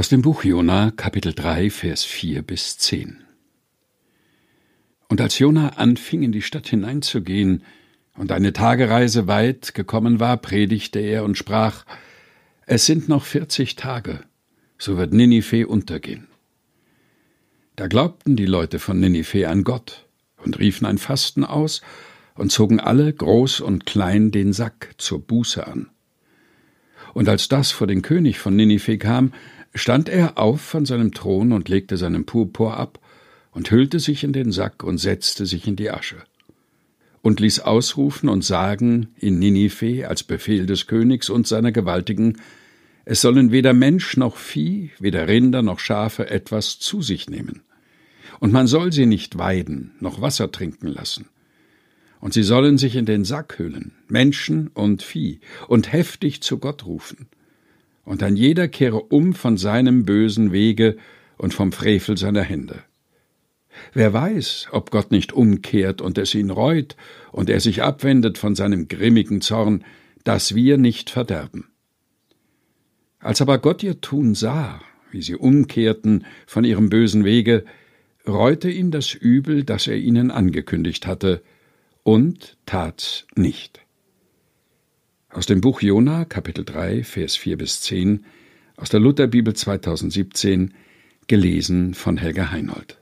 Aus dem Buch Jona, Kapitel 3, Vers 4 bis 10. Und als Jona anfing, in die Stadt hineinzugehen und eine Tagereise weit gekommen war, predigte er und sprach: Es sind noch vierzig Tage, so wird Ninive untergehen. Da glaubten die Leute von Ninive an Gott und riefen ein Fasten aus und zogen alle, groß und klein, den Sack zur Buße an. Und als das vor den König von Ninive kam, stand er auf von seinem Thron und legte seinen Purpur ab und hüllte sich in den Sack und setzte sich in die Asche und ließ ausrufen und sagen in Ninive als Befehl des Königs und seiner Gewaltigen, es sollen weder Mensch noch Vieh, weder Rinder noch Schafe etwas zu sich nehmen. Und man soll sie nicht weiden, noch Wasser trinken lassen. Und sie sollen sich in den Sack hüllen, Menschen und Vieh, und heftig zu Gott rufen und ein jeder kehre um von seinem bösen Wege und vom Frevel seiner Hände. Wer weiß, ob Gott nicht umkehrt und es ihn reut und er sich abwendet von seinem grimmigen Zorn, dass wir nicht verderben. Als aber Gott ihr Tun sah, wie sie umkehrten von ihrem bösen Wege, reute ihn das Übel, das er ihnen angekündigt hatte, und tat's nicht. Aus dem Buch Jona, Kapitel 3, Vers 4 bis 10, aus der Lutherbibel 2017, gelesen von Helga Heinold.